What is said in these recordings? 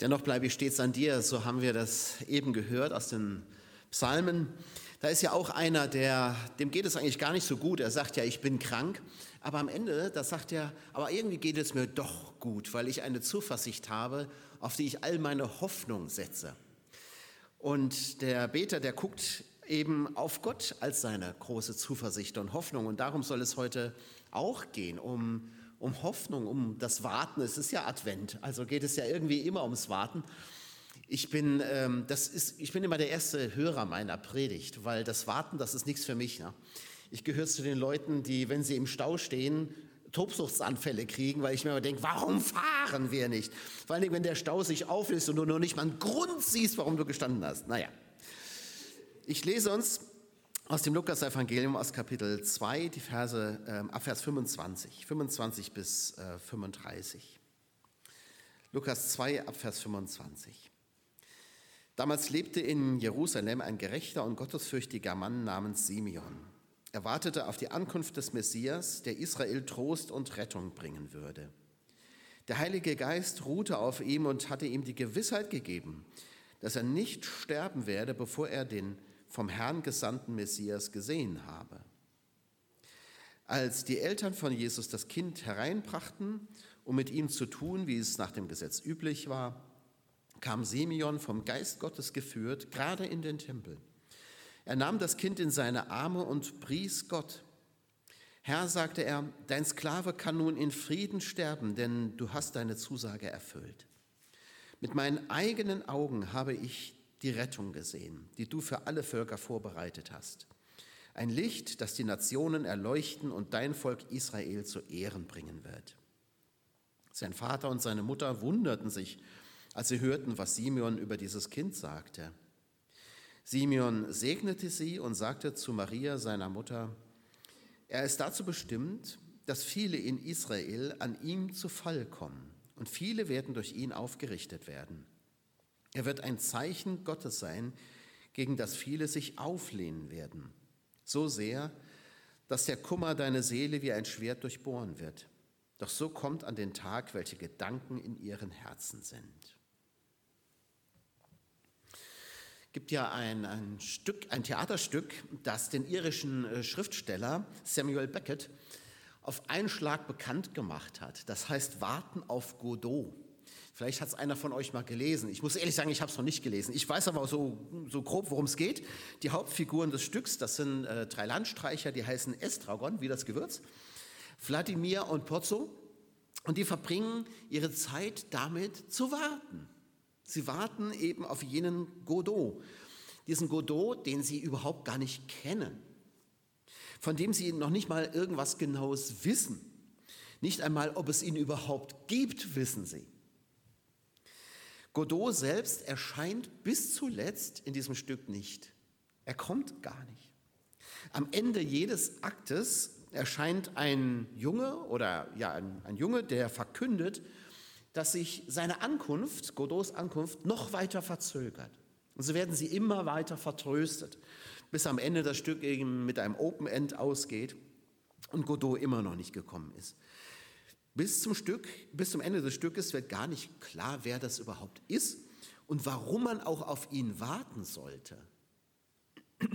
Dennoch bleibe ich stets an dir, so haben wir das eben gehört aus den Psalmen. Da ist ja auch einer, der, dem geht es eigentlich gar nicht so gut. Er sagt ja, ich bin krank. Aber am Ende, da sagt er, aber irgendwie geht es mir doch gut, weil ich eine Zuversicht habe, auf die ich all meine Hoffnung setze. Und der Beter, der guckt eben auf Gott als seine große Zuversicht und Hoffnung. Und darum soll es heute auch gehen, um, um Hoffnung, um das Warten. Es ist ja Advent, also geht es ja irgendwie immer ums Warten. Ich bin, ähm, das ist, ich bin immer der erste Hörer meiner Predigt, weil das Warten, das ist nichts für mich. Ne? Ich gehöre zu den Leuten, die, wenn sie im Stau stehen, Tobsuchtsanfälle kriegen, weil ich mir immer denke, warum fahren wir nicht? Vor allem, wenn der Stau sich auflöst und du noch nicht mal einen Grund siehst, warum du gestanden hast. Naja, ich lese uns aus dem Lukas-Evangelium aus Kapitel 2, die Verse äh, ab Vers 25, 25 bis äh, 35. Lukas 2 ab Vers 25. Damals lebte in Jerusalem ein gerechter und gottesfürchtiger Mann namens Simeon. Er wartete auf die Ankunft des Messias, der Israel Trost und Rettung bringen würde. Der Heilige Geist ruhte auf ihm und hatte ihm die Gewissheit gegeben, dass er nicht sterben werde, bevor er den vom Herrn gesandten Messias gesehen habe. Als die Eltern von Jesus das Kind hereinbrachten, um mit ihm zu tun, wie es nach dem Gesetz üblich war, kam Simeon vom Geist Gottes geführt, gerade in den Tempel. Er nahm das Kind in seine Arme und pries Gott. Herr, sagte er, dein Sklave kann nun in Frieden sterben, denn du hast deine Zusage erfüllt. Mit meinen eigenen Augen habe ich die Rettung gesehen, die du für alle Völker vorbereitet hast. Ein Licht, das die Nationen erleuchten und dein Volk Israel zu Ehren bringen wird. Sein Vater und seine Mutter wunderten sich als sie hörten, was Simeon über dieses Kind sagte. Simeon segnete sie und sagte zu Maria, seiner Mutter, er ist dazu bestimmt, dass viele in Israel an ihm zu Fall kommen und viele werden durch ihn aufgerichtet werden. Er wird ein Zeichen Gottes sein, gegen das viele sich auflehnen werden, so sehr, dass der Kummer deine Seele wie ein Schwert durchbohren wird. Doch so kommt an den Tag, welche Gedanken in ihren Herzen sind. gibt ja ein, ein Stück, ein Theaterstück, das den irischen äh, Schriftsteller Samuel Beckett auf einen Schlag bekannt gemacht hat. Das heißt Warten auf Godot. Vielleicht hat es einer von euch mal gelesen. Ich muss ehrlich sagen, ich habe es noch nicht gelesen. Ich weiß aber so, so grob, worum es geht. Die Hauptfiguren des Stücks, das sind äh, drei Landstreicher, die heißen Estragon, wie das Gewürz, Wladimir und Pozzo. Und die verbringen ihre Zeit damit zu warten. Sie warten eben auf jenen Godot, diesen Godot, den sie überhaupt gar nicht kennen, von dem sie noch nicht mal irgendwas Genaues wissen. Nicht einmal, ob es ihn überhaupt gibt, wissen sie. Godot selbst erscheint bis zuletzt in diesem Stück nicht. Er kommt gar nicht. Am Ende jedes Aktes erscheint ein Junge oder ja, ein, ein Junge, der verkündet, dass sich seine Ankunft, Godots Ankunft, noch weiter verzögert. Und so werden sie immer weiter vertröstet, bis am Ende das Stück eben mit einem Open End ausgeht und Godot immer noch nicht gekommen ist. Bis zum Stück, bis zum Ende des Stückes wird gar nicht klar, wer das überhaupt ist und warum man auch auf ihn warten sollte.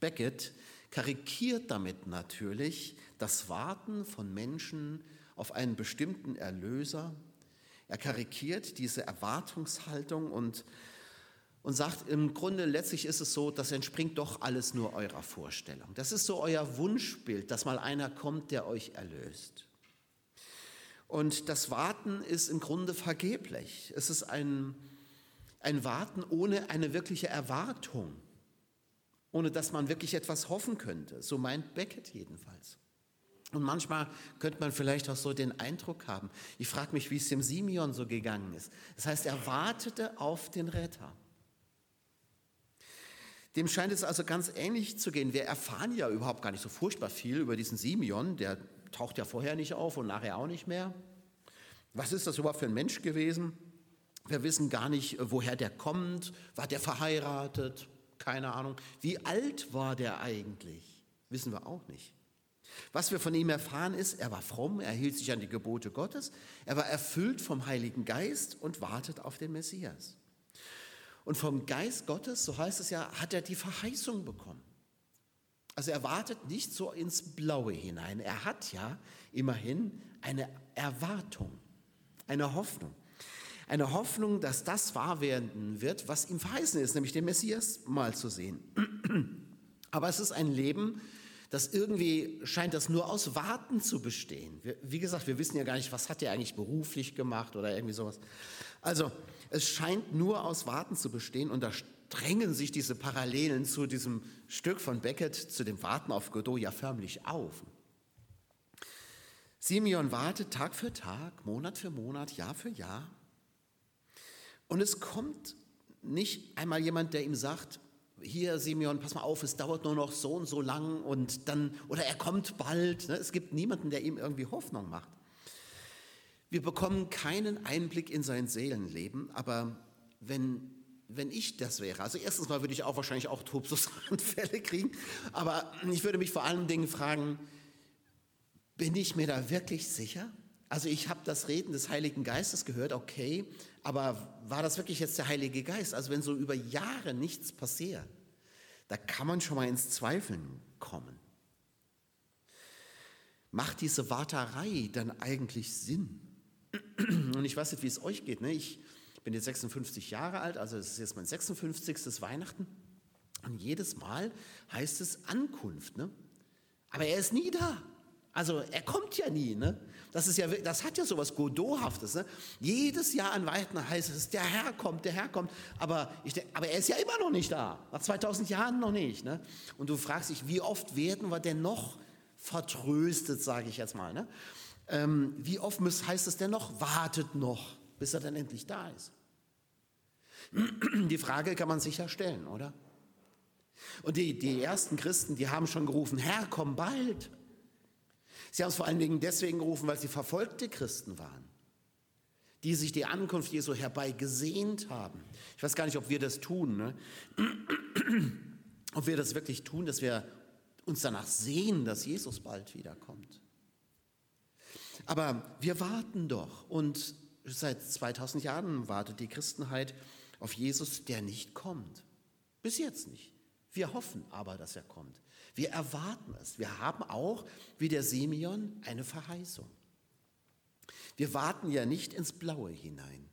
Beckett karikiert damit natürlich das Warten von Menschen auf einen bestimmten Erlöser, er karikiert diese Erwartungshaltung und, und sagt, im Grunde letztlich ist es so, das entspringt doch alles nur eurer Vorstellung. Das ist so euer Wunschbild, dass mal einer kommt, der euch erlöst. Und das Warten ist im Grunde vergeblich. Es ist ein, ein Warten ohne eine wirkliche Erwartung, ohne dass man wirklich etwas hoffen könnte. So meint Beckett jedenfalls. Und manchmal könnte man vielleicht auch so den Eindruck haben, ich frage mich, wie es dem Simeon so gegangen ist. Das heißt, er wartete auf den Retter. Dem scheint es also ganz ähnlich zu gehen. Wir erfahren ja überhaupt gar nicht so furchtbar viel über diesen Simeon. Der taucht ja vorher nicht auf und nachher auch nicht mehr. Was ist das überhaupt für ein Mensch gewesen? Wir wissen gar nicht, woher der kommt. War der verheiratet? Keine Ahnung. Wie alt war der eigentlich? Wissen wir auch nicht. Was wir von ihm erfahren ist, er war fromm, er hielt sich an die Gebote Gottes, er war erfüllt vom Heiligen Geist und wartet auf den Messias. Und vom Geist Gottes, so heißt es ja, hat er die Verheißung bekommen. Also er wartet nicht so ins Blaue hinein. Er hat ja immerhin eine Erwartung, eine Hoffnung. Eine Hoffnung, dass das wahr werden wird, was ihm verheißen ist, nämlich den Messias mal zu sehen. Aber es ist ein Leben, das irgendwie scheint das nur aus Warten zu bestehen. Wie gesagt, wir wissen ja gar nicht, was hat er eigentlich beruflich gemacht oder irgendwie sowas. Also es scheint nur aus Warten zu bestehen und da drängen sich diese Parallelen zu diesem Stück von Beckett, zu dem Warten auf Godot ja förmlich auf. Simeon wartet Tag für Tag, Monat für Monat, Jahr für Jahr. Und es kommt nicht einmal jemand, der ihm sagt, hier Simeon, pass mal auf, es dauert nur noch so und so lang und dann, oder er kommt bald. Ne? Es gibt niemanden, der ihm irgendwie Hoffnung macht. Wir bekommen keinen Einblick in sein Seelenleben, aber wenn, wenn ich das wäre, also erstens mal würde ich auch wahrscheinlich auch Tobsusanfälle kriegen, aber ich würde mich vor allen Dingen fragen, bin ich mir da wirklich sicher? Also ich habe das Reden des Heiligen Geistes gehört, okay, aber war das wirklich jetzt der Heilige Geist? Also wenn so über Jahre nichts passiert, da kann man schon mal ins Zweifeln kommen. Macht diese Warterei dann eigentlich Sinn? Und ich weiß nicht, wie es euch geht. Ne? Ich bin jetzt 56 Jahre alt, also es ist jetzt mein 56. Weihnachten. Und jedes Mal heißt es Ankunft. Ne? Aber er ist nie da. Also er kommt ja nie. Ne? Das, ist ja, das hat ja so was Godot-haftes. Ne? Jedes Jahr an Weihnachten heißt es, der Herr kommt, der Herr kommt. Aber, ich, aber er ist ja immer noch nicht da. Nach 2000 Jahren noch nicht. Ne? Und du fragst dich, wie oft werden wir denn noch vertröstet, sage ich jetzt mal. Ne? Ähm, wie oft heißt es denn noch, wartet noch, bis er dann endlich da ist? Die Frage kann man sicher stellen, oder? Und die, die ersten Christen, die haben schon gerufen, Herr, komm bald. Sie haben es vor allen Dingen deswegen gerufen, weil sie verfolgte Christen waren, die sich die Ankunft Jesu herbeigesehnt haben. Ich weiß gar nicht, ob wir das tun, ne? ob wir das wirklich tun, dass wir uns danach sehen, dass Jesus bald wiederkommt. Aber wir warten doch und seit 2000 Jahren wartet die Christenheit auf Jesus, der nicht kommt. Bis jetzt nicht. Wir hoffen aber, dass er kommt. Wir erwarten es. Wir haben auch, wie der Simeon, eine Verheißung. Wir warten ja nicht ins Blaue hinein.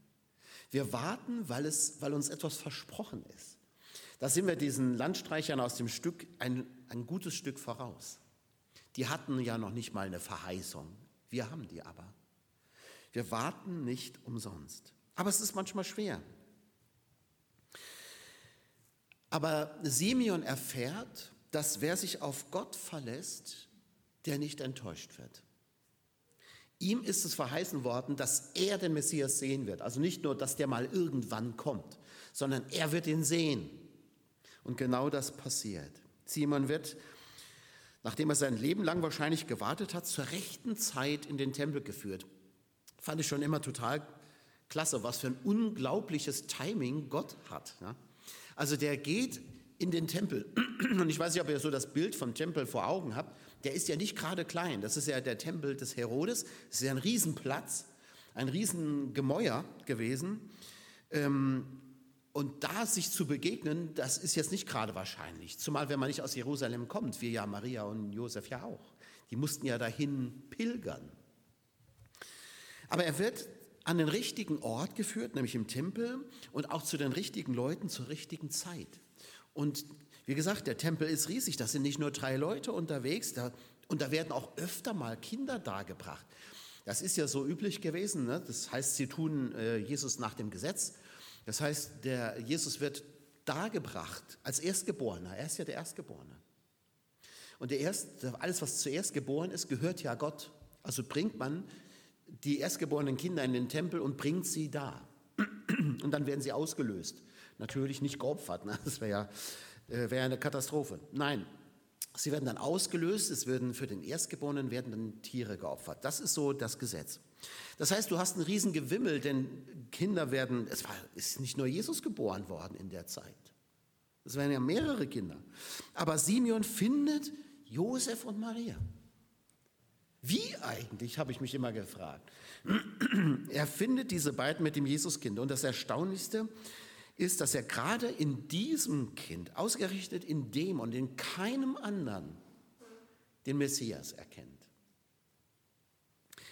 Wir warten, weil, es, weil uns etwas versprochen ist. Da sind wir diesen Landstreichern aus dem Stück ein, ein gutes Stück voraus. Die hatten ja noch nicht mal eine Verheißung. Wir haben die aber. Wir warten nicht umsonst. Aber es ist manchmal schwer. Aber Simeon erfährt, dass wer sich auf Gott verlässt, der nicht enttäuscht wird. Ihm ist es verheißen worden, dass er den Messias sehen wird. Also nicht nur, dass der mal irgendwann kommt, sondern er wird ihn sehen. Und genau das passiert. Simon wird, nachdem er sein Leben lang wahrscheinlich gewartet hat, zur rechten Zeit in den Tempel geführt. Fand ich schon immer total klasse, was für ein unglaubliches Timing Gott hat. Also der geht in den Tempel. Und ich weiß nicht, ob ihr so das Bild vom Tempel vor Augen habt. Der ist ja nicht gerade klein. Das ist ja der Tempel des Herodes. Das ist ja ein Riesenplatz, ein Riesengemäuer gewesen. Ähm, und da sich zu begegnen, das ist jetzt nicht gerade wahrscheinlich. Zumal, wenn man nicht aus Jerusalem kommt, wie ja Maria und Josef ja auch. Die mussten ja dahin pilgern. Aber er wird an den richtigen Ort geführt, nämlich im Tempel und auch zu den richtigen Leuten zur richtigen Zeit. Und wie gesagt, der Tempel ist riesig, da sind nicht nur drei Leute unterwegs, da, und da werden auch öfter mal Kinder dargebracht. Das ist ja so üblich gewesen, ne? das heißt, sie tun äh, Jesus nach dem Gesetz. Das heißt, der Jesus wird dargebracht als Erstgeborener, er ist ja der Erstgeborene. Und der Erst, alles, was zuerst geboren ist, gehört ja Gott. Also bringt man die erstgeborenen Kinder in den Tempel und bringt sie da. Und dann werden sie ausgelöst. Natürlich nicht geopfert, ne? das wäre ja, äh, wär eine Katastrophe. Nein, sie werden dann ausgelöst, es werden für den Erstgeborenen werden dann Tiere geopfert. Das ist so das Gesetz. Das heißt, du hast einen riesen Gewimmel, denn Kinder werden, es war, ist nicht nur Jesus geboren worden in der Zeit. Es werden ja mehrere Kinder. Aber Simeon findet Josef und Maria. Wie eigentlich, habe ich mich immer gefragt. Er findet diese beiden mit dem Jesuskind. Und das Erstaunlichste ist, dass er gerade in diesem Kind, ausgerichtet in dem und in keinem anderen, den Messias erkennt.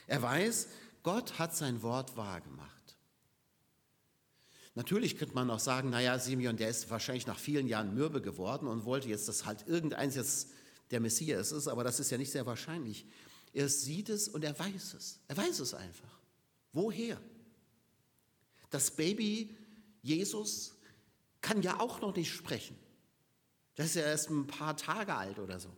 Er weiß, Gott hat sein Wort wahrgemacht. Natürlich könnte man auch sagen, naja, Simeon, der ist wahrscheinlich nach vielen Jahren mürbe geworden und wollte jetzt, dass halt irgendeins jetzt der Messias ist, aber das ist ja nicht sehr wahrscheinlich. Er sieht es und er weiß es. Er weiß es einfach. Woher? Das Baby Jesus kann ja auch noch nicht sprechen. Das ist ja erst ein paar Tage alt oder so.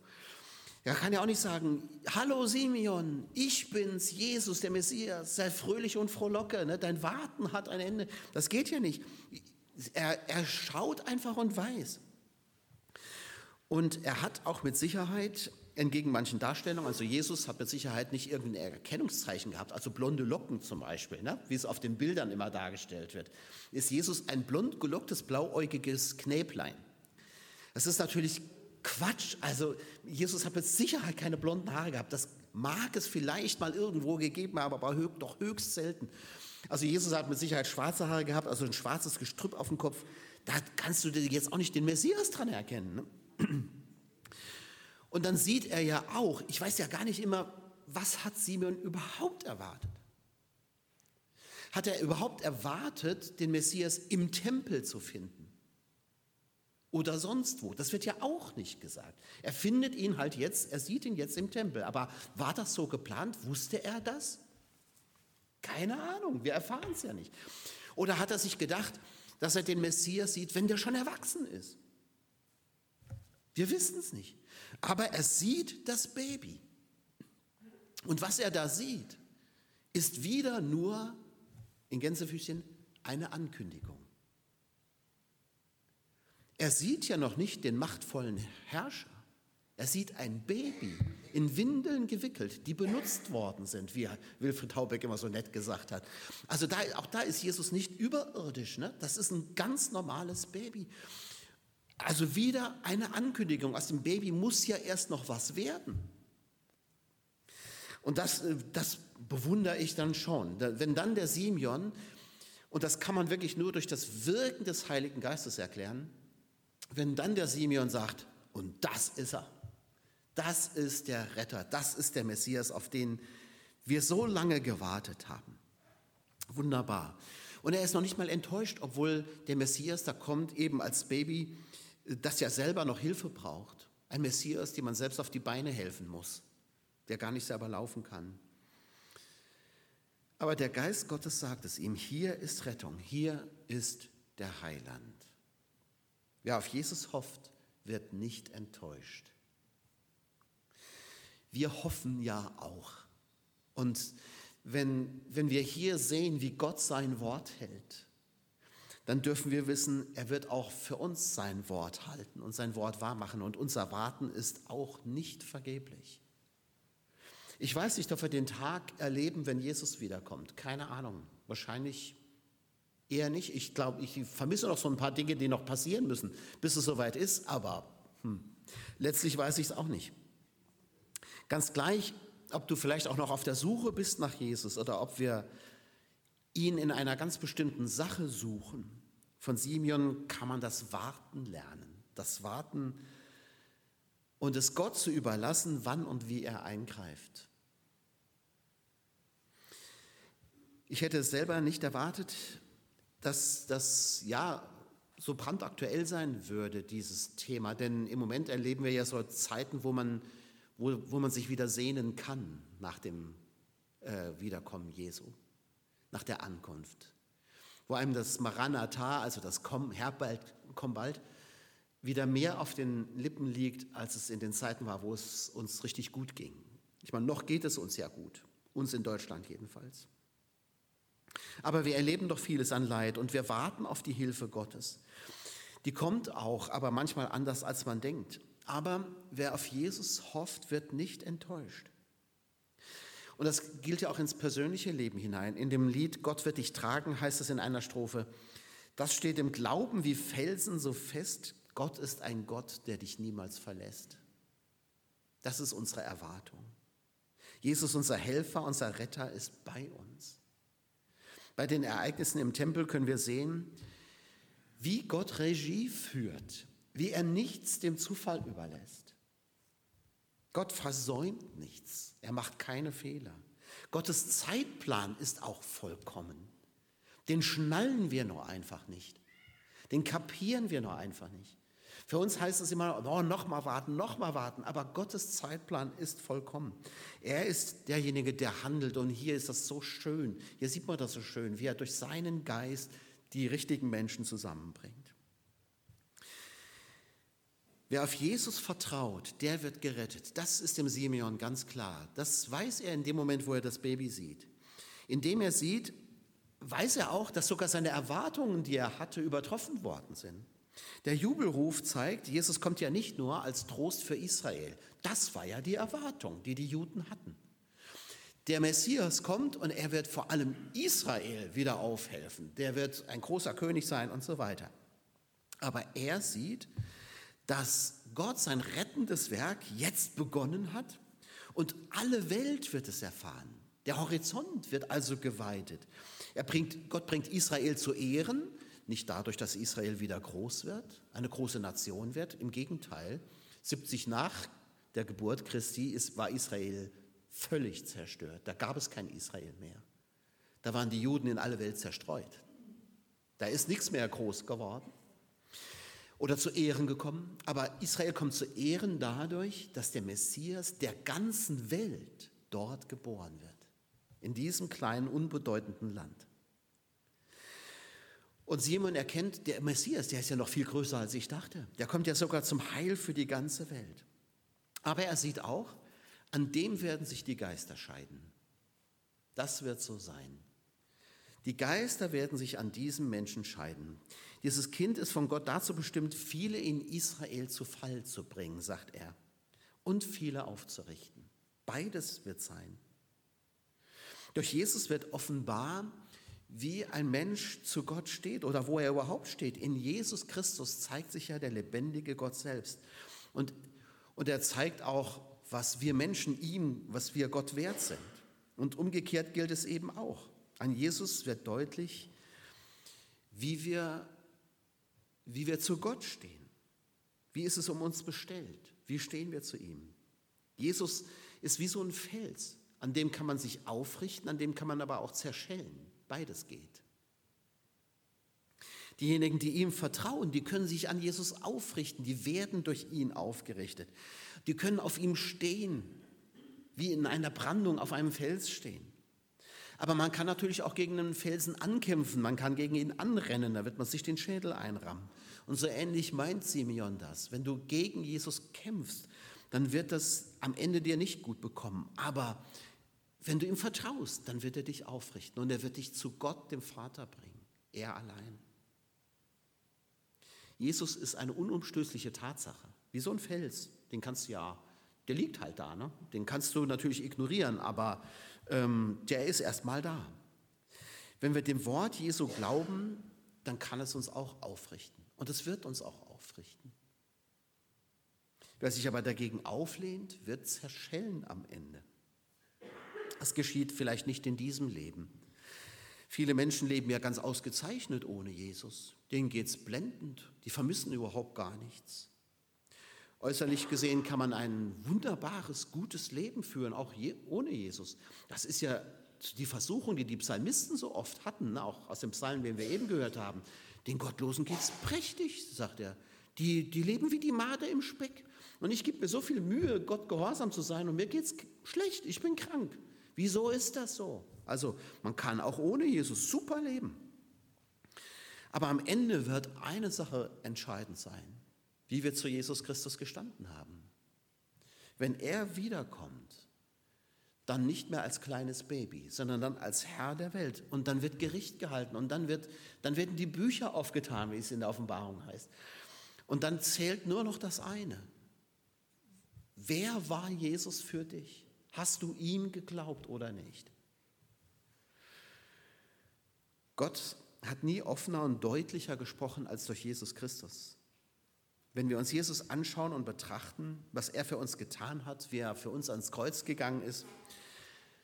Er kann ja auch nicht sagen, hallo Simeon, ich bin's, Jesus, der Messias, sei fröhlich und frohlocke, ne? dein Warten hat ein Ende. Das geht ja nicht. Er, er schaut einfach und weiß. Und er hat auch mit Sicherheit, entgegen manchen Darstellungen, also Jesus hat mit Sicherheit nicht irgendein Erkennungszeichen gehabt, also blonde Locken zum Beispiel, ne? wie es auf den Bildern immer dargestellt wird, ist Jesus ein blond gelocktes, blauäugiges Knäblein. Das ist natürlich Quatsch. Also Jesus hat mit Sicherheit keine blonden Haare gehabt. Das mag es vielleicht mal irgendwo gegeben haben, aber doch höchst selten. Also Jesus hat mit Sicherheit schwarze Haare gehabt, also ein schwarzes Gestrüpp auf dem Kopf. Da kannst du jetzt auch nicht den Messias dran erkennen. Ne? Und dann sieht er ja auch, ich weiß ja gar nicht immer, was hat Simeon überhaupt erwartet? Hat er überhaupt erwartet, den Messias im Tempel zu finden? oder sonst wo. Das wird ja auch nicht gesagt. Er findet ihn halt jetzt, er sieht ihn jetzt im Tempel. Aber war das so geplant? Wusste er das? Keine Ahnung, wir erfahren es ja nicht. Oder hat er sich gedacht, dass er den Messias sieht, wenn der schon erwachsen ist? Wir wissen es nicht. Aber er sieht das Baby. Und was er da sieht, ist wieder nur in Gänsefüßchen eine Ankündigung. Er sieht ja noch nicht den machtvollen Herrscher. Er sieht ein Baby in Windeln gewickelt, die benutzt worden sind, wie Wilfried Haubeck immer so nett gesagt hat. Also da, auch da ist Jesus nicht überirdisch. Ne? Das ist ein ganz normales Baby. Also wieder eine Ankündigung. Aus dem Baby muss ja erst noch was werden. Und das, äh, das bewundere ich dann schon. Wenn dann der Simeon, und das kann man wirklich nur durch das Wirken des Heiligen Geistes erklären, wenn dann der Simeon sagt, und das ist er, das ist der Retter, das ist der Messias, auf den wir so lange gewartet haben. Wunderbar. Und er ist noch nicht mal enttäuscht, obwohl der Messias da kommt, eben als Baby, das ja selber noch Hilfe braucht. Ein Messias, dem man selbst auf die Beine helfen muss, der gar nicht selber laufen kann. Aber der Geist Gottes sagt es ihm, hier ist Rettung, hier ist der Heiland. Wer auf Jesus hofft, wird nicht enttäuscht. Wir hoffen ja auch. Und wenn, wenn wir hier sehen, wie Gott sein Wort hält, dann dürfen wir wissen, er wird auch für uns sein Wort halten und sein Wort wahrmachen. Und unser Warten ist auch nicht vergeblich. Ich weiß nicht, ob wir den Tag erleben, wenn Jesus wiederkommt. Keine Ahnung. Wahrscheinlich Eher nicht. Ich glaube, ich vermisse noch so ein paar Dinge, die noch passieren müssen, bis es soweit ist, aber hm, letztlich weiß ich es auch nicht. Ganz gleich, ob du vielleicht auch noch auf der Suche bist nach Jesus oder ob wir ihn in einer ganz bestimmten Sache suchen. Von Simeon kann man das Warten lernen. Das Warten und es Gott zu überlassen, wann und wie er eingreift. Ich hätte es selber nicht erwartet, dass das ja so brandaktuell sein würde, dieses Thema. Denn im Moment erleben wir ja so Zeiten, wo man, wo, wo man sich wieder sehnen kann nach dem äh, Wiederkommen Jesu, nach der Ankunft. Wo einem das Maranatha, also das Komm, Herr komm bald, wieder mehr auf den Lippen liegt, als es in den Zeiten war, wo es uns richtig gut ging. Ich meine, noch geht es uns ja gut, uns in Deutschland jedenfalls. Aber wir erleben doch vieles an Leid und wir warten auf die Hilfe Gottes. Die kommt auch, aber manchmal anders, als man denkt. Aber wer auf Jesus hofft, wird nicht enttäuscht. Und das gilt ja auch ins persönliche Leben hinein. In dem Lied Gott wird dich tragen heißt es in einer Strophe, das steht im Glauben wie Felsen so fest, Gott ist ein Gott, der dich niemals verlässt. Das ist unsere Erwartung. Jesus, unser Helfer, unser Retter, ist bei uns. Bei den Ereignissen im Tempel können wir sehen, wie Gott Regie führt, wie er nichts dem Zufall überlässt. Gott versäumt nichts, er macht keine Fehler. Gottes Zeitplan ist auch vollkommen. Den schnallen wir nur einfach nicht. Den kapieren wir nur einfach nicht. Für uns heißt es immer, oh, noch mal warten, noch mal warten. Aber Gottes Zeitplan ist vollkommen. Er ist derjenige, der handelt. Und hier ist das so schön. Hier sieht man das so schön, wie er durch seinen Geist die richtigen Menschen zusammenbringt. Wer auf Jesus vertraut, der wird gerettet. Das ist dem Simeon ganz klar. Das weiß er in dem Moment, wo er das Baby sieht. Indem er sieht, weiß er auch, dass sogar seine Erwartungen, die er hatte, übertroffen worden sind. Der Jubelruf zeigt, Jesus kommt ja nicht nur als Trost für Israel. Das war ja die Erwartung, die die Juden hatten. Der Messias kommt und er wird vor allem Israel wieder aufhelfen. Der wird ein großer König sein und so weiter. Aber er sieht, dass Gott sein rettendes Werk jetzt begonnen hat und alle Welt wird es erfahren. Der Horizont wird also geweitet. Er bringt, Gott bringt Israel zu Ehren, nicht dadurch, dass Israel wieder groß wird, eine große Nation wird. Im Gegenteil, 70 nach der Geburt Christi ist, war Israel völlig zerstört. Da gab es kein Israel mehr. Da waren die Juden in alle Welt zerstreut. Da ist nichts mehr groß geworden oder zu Ehren gekommen. Aber Israel kommt zu Ehren dadurch, dass der Messias der ganzen Welt dort geboren wird. In diesem kleinen, unbedeutenden Land. Und Simon erkennt, der Messias, der ist ja noch viel größer, als ich dachte. Der kommt ja sogar zum Heil für die ganze Welt. Aber er sieht auch, an dem werden sich die Geister scheiden. Das wird so sein. Die Geister werden sich an diesem Menschen scheiden. Dieses Kind ist von Gott dazu bestimmt, viele in Israel zu Fall zu bringen, sagt er, und viele aufzurichten. Beides wird sein. Durch Jesus wird offenbar, wie ein Mensch zu Gott steht oder wo er überhaupt steht. In Jesus Christus zeigt sich ja der lebendige Gott selbst. Und, und er zeigt auch, was wir Menschen ihm, was wir Gott wert sind. Und umgekehrt gilt es eben auch. An Jesus wird deutlich, wie wir, wie wir zu Gott stehen. Wie ist es um uns bestellt? Wie stehen wir zu ihm? Jesus ist wie so ein Fels, an dem kann man sich aufrichten, an dem kann man aber auch zerschellen. Beides geht. Diejenigen, die ihm vertrauen, die können sich an Jesus aufrichten, die werden durch ihn aufgerichtet. Die können auf ihm stehen, wie in einer Brandung auf einem Fels stehen. Aber man kann natürlich auch gegen einen Felsen ankämpfen, man kann gegen ihn anrennen, da wird man sich den Schädel einrammen. Und so ähnlich meint Simeon das. Wenn du gegen Jesus kämpfst, dann wird das am Ende dir nicht gut bekommen. Aber wenn du ihm vertraust, dann wird er dich aufrichten und er wird dich zu Gott, dem Vater, bringen. Er allein. Jesus ist eine unumstößliche Tatsache, wie so ein Fels. Den kannst du ja, der liegt halt da, ne? den kannst du natürlich ignorieren, aber ähm, der ist erstmal da. Wenn wir dem Wort Jesu glauben, dann kann es uns auch aufrichten. Und es wird uns auch aufrichten. Wer sich aber dagegen auflehnt, wird zerschellen am Ende. Das geschieht vielleicht nicht in diesem Leben. Viele Menschen leben ja ganz ausgezeichnet ohne Jesus. Denen geht es blendend. Die vermissen überhaupt gar nichts. Äußerlich gesehen kann man ein wunderbares, gutes Leben führen, auch je, ohne Jesus. Das ist ja die Versuchung, die die Psalmisten so oft hatten, ne, auch aus dem Psalm, den wir eben gehört haben. Den Gottlosen geht es prächtig, sagt er. Die, die leben wie die Made im Speck. Und ich gebe mir so viel Mühe, Gott gehorsam zu sein, und mir geht es schlecht, ich bin krank. Wieso ist das so? Also man kann auch ohne Jesus super leben. Aber am Ende wird eine Sache entscheidend sein wie wir zu Jesus Christus gestanden haben. Wenn er wiederkommt, dann nicht mehr als kleines Baby, sondern dann als Herr der Welt. Und dann wird Gericht gehalten und dann, wird, dann werden die Bücher aufgetan, wie es in der Offenbarung heißt. Und dann zählt nur noch das eine. Wer war Jesus für dich? Hast du ihm geglaubt oder nicht? Gott hat nie offener und deutlicher gesprochen als durch Jesus Christus. Wenn wir uns Jesus anschauen und betrachten, was er für uns getan hat, wie er für uns ans Kreuz gegangen ist,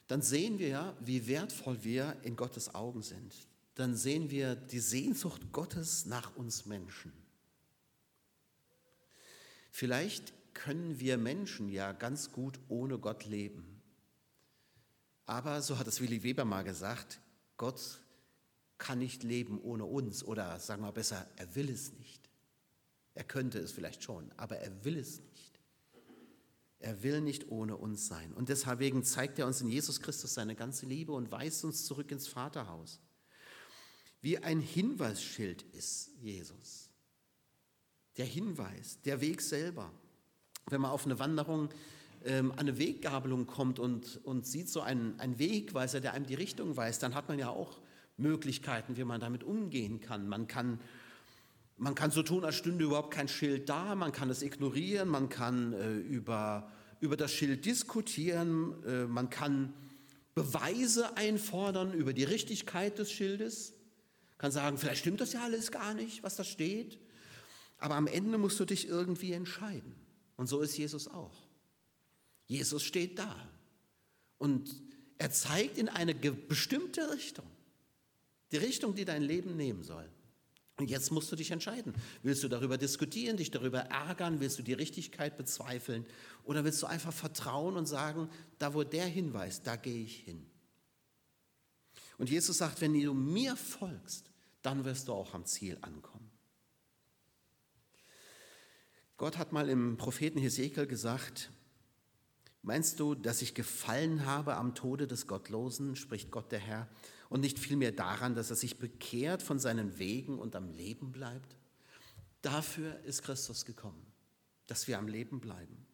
dann sehen wir ja, wie wertvoll wir in Gottes Augen sind. Dann sehen wir die Sehnsucht Gottes nach uns Menschen. Vielleicht können wir Menschen ja ganz gut ohne Gott leben. Aber, so hat es Willi Weber mal gesagt, Gott kann nicht leben ohne uns oder sagen wir besser, er will es nicht. Er könnte es vielleicht schon, aber er will es nicht. Er will nicht ohne uns sein. Und deswegen zeigt er uns in Jesus Christus seine ganze Liebe und weist uns zurück ins Vaterhaus. Wie ein Hinweisschild ist Jesus. Der Hinweis, der Weg selber. Wenn man auf eine Wanderung ähm, an eine Weggabelung kommt und, und sieht so einen, einen Wegweiser, der einem die Richtung weist, dann hat man ja auch Möglichkeiten, wie man damit umgehen kann. Man kann, man kann so tun, als stünde überhaupt kein Schild da, man kann es ignorieren, man kann äh, über, über das Schild diskutieren, äh, man kann Beweise einfordern über die Richtigkeit des Schildes, kann sagen, vielleicht stimmt das ja alles gar nicht, was da steht, aber am Ende musst du dich irgendwie entscheiden. Und so ist Jesus auch. Jesus steht da und er zeigt in eine bestimmte Richtung. Die Richtung, die dein Leben nehmen soll. Und jetzt musst du dich entscheiden. Willst du darüber diskutieren, dich darüber ärgern? Willst du die Richtigkeit bezweifeln? Oder willst du einfach vertrauen und sagen, da wo der hinweist, da gehe ich hin? Und Jesus sagt, wenn du mir folgst, dann wirst du auch am Ziel ankommen. Gott hat mal im Propheten Hesekiel gesagt, meinst du, dass ich gefallen habe am Tode des Gottlosen, spricht Gott der Herr, und nicht vielmehr daran, dass er sich bekehrt von seinen Wegen und am Leben bleibt? Dafür ist Christus gekommen, dass wir am Leben bleiben.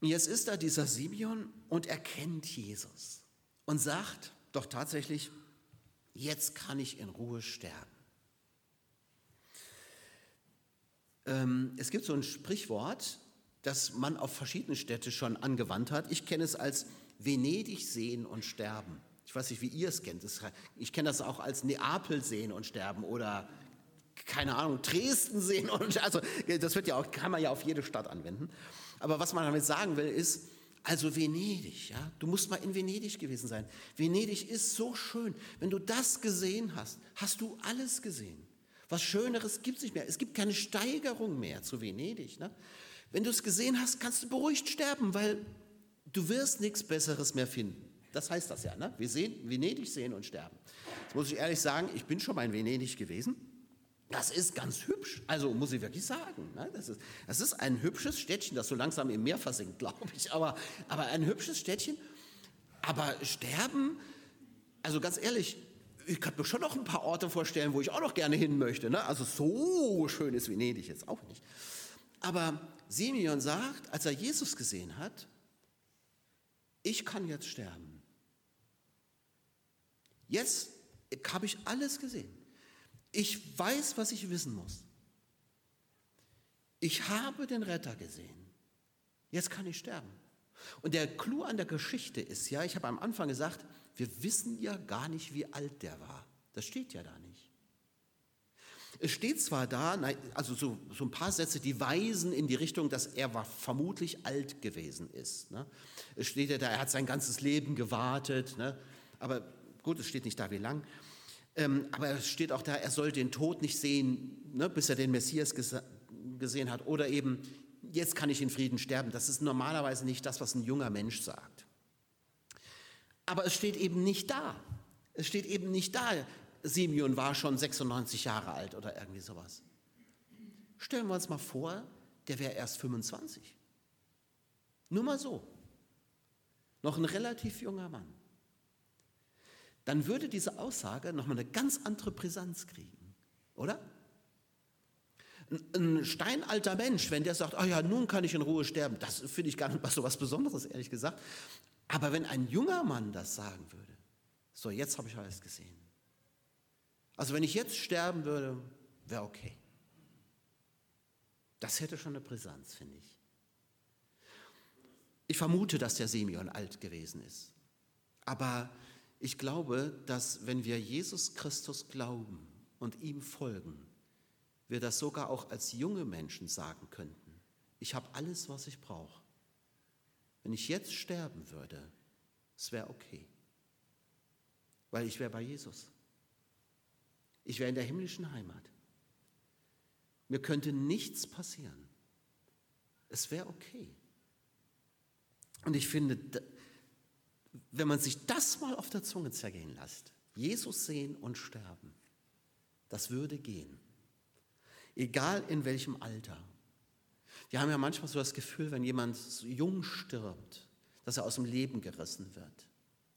Jetzt ist da dieser Simeon und erkennt Jesus und sagt doch tatsächlich, jetzt kann ich in Ruhe sterben. Ähm, es gibt so ein Sprichwort, das man auf verschiedene Städte schon angewandt hat. Ich kenne es als Venedig sehen und sterben. Ich weiß nicht, wie ihr es kennt. Ich kenne das auch als Neapel sehen und sterben oder keine Ahnung, Dresden sehen und also das wird ja auch, kann man ja auf jede Stadt anwenden. Aber was man damit sagen will, ist, also Venedig, ja, du musst mal in Venedig gewesen sein. Venedig ist so schön. Wenn du das gesehen hast, hast du alles gesehen. Was Schöneres gibt es nicht mehr. Es gibt keine Steigerung mehr zu Venedig. Ne? Wenn du es gesehen hast, kannst du beruhigt sterben, weil Du wirst nichts Besseres mehr finden. Das heißt das ja, ne? Wir sehen, Venedig sehen und sterben. Jetzt muss ich ehrlich sagen, ich bin schon mal in Venedig gewesen. Das ist ganz hübsch, also muss ich wirklich sagen. Ne? Das, ist, das ist ein hübsches Städtchen, das so langsam im Meer versinkt, glaube ich. Aber, aber ein hübsches Städtchen. Aber sterben, also ganz ehrlich, ich könnte mir schon noch ein paar Orte vorstellen, wo ich auch noch gerne hin möchte. Ne? Also so schön ist Venedig jetzt auch nicht. Aber Simeon sagt, als er Jesus gesehen hat, ich kann jetzt sterben. Jetzt habe ich alles gesehen. Ich weiß, was ich wissen muss. Ich habe den Retter gesehen. Jetzt kann ich sterben. Und der Clou an der Geschichte ist ja, ich habe am Anfang gesagt, wir wissen ja gar nicht, wie alt der war. Das steht ja da nicht. Es steht zwar da, also so, so ein paar Sätze, die weisen in die Richtung, dass er vermutlich alt gewesen ist. Ne? Es steht ja da, er hat sein ganzes Leben gewartet, ne? aber gut, es steht nicht da, wie lang. Ähm, aber es steht auch da, er soll den Tod nicht sehen, ne, bis er den Messias gesehen hat. Oder eben, jetzt kann ich in Frieden sterben. Das ist normalerweise nicht das, was ein junger Mensch sagt. Aber es steht eben nicht da. Es steht eben nicht da, Simeon war schon 96 Jahre alt oder irgendwie sowas. Stellen wir uns mal vor, der wäre erst 25. Nur mal so. Noch ein relativ junger Mann. Dann würde diese Aussage nochmal eine ganz andere Brisanz kriegen, oder? Ein steinalter Mensch, wenn der sagt, oh ja, nun kann ich in Ruhe sterben, das finde ich gar nicht so was Besonderes, ehrlich gesagt. Aber wenn ein junger Mann das sagen würde, so, jetzt habe ich alles gesehen. Also wenn ich jetzt sterben würde, wäre okay. Das hätte schon eine Brisanz, finde ich. Ich vermute, dass der Simeon alt gewesen ist. Aber ich glaube, dass wenn wir Jesus Christus glauben und ihm folgen, wir das sogar auch als junge Menschen sagen könnten. Ich habe alles, was ich brauche. wenn ich jetzt sterben würde, es wäre okay. Weil ich wäre bei Jesus. Ich wäre in der himmlischen Heimat. Mir könnte nichts passieren. Es wäre okay. Und ich finde, wenn man sich das mal auf der Zunge zergehen lässt, Jesus sehen und sterben, das würde gehen. Egal in welchem Alter. Wir haben ja manchmal so das Gefühl, wenn jemand jung stirbt, dass er aus dem Leben gerissen wird.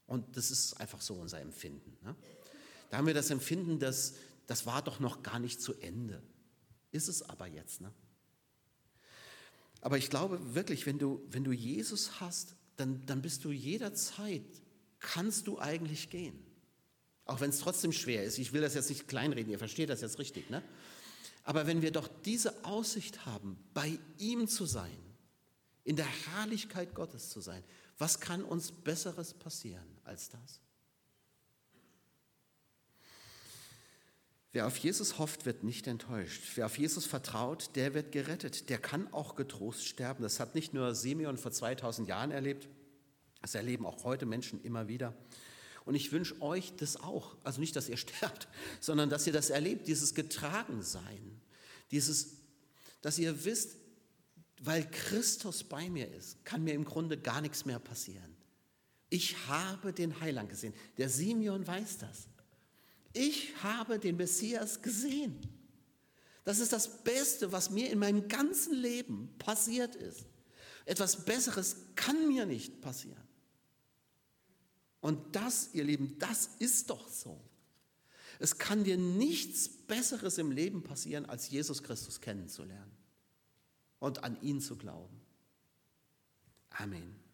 Und das ist einfach so unser Empfinden. Ne? Da haben wir das Empfinden, dass das war doch noch gar nicht zu Ende. Ist es aber jetzt. Ne? Aber ich glaube wirklich, wenn du, wenn du Jesus hast, dann, dann bist du jederzeit, kannst du eigentlich gehen. Auch wenn es trotzdem schwer ist. Ich will das jetzt nicht kleinreden, ihr versteht das jetzt richtig. Ne? Aber wenn wir doch diese Aussicht haben, bei ihm zu sein, in der Herrlichkeit Gottes zu sein, was kann uns Besseres passieren als das? Wer auf Jesus hofft, wird nicht enttäuscht. Wer auf Jesus vertraut, der wird gerettet. Der kann auch getrost sterben. Das hat nicht nur Simeon vor 2000 Jahren erlebt, das erleben auch heute Menschen immer wieder. Und ich wünsche euch das auch. Also nicht, dass ihr sterbt, sondern dass ihr das erlebt, dieses Getragensein. Dieses, dass ihr wisst, weil Christus bei mir ist, kann mir im Grunde gar nichts mehr passieren. Ich habe den Heiland gesehen. Der Simeon weiß das ich habe den Messias gesehen. Das ist das Beste, was mir in meinem ganzen Leben passiert ist. Etwas Besseres kann mir nicht passieren. Und das, ihr Lieben, das ist doch so. Es kann dir nichts Besseres im Leben passieren, als Jesus Christus kennenzulernen und an ihn zu glauben. Amen.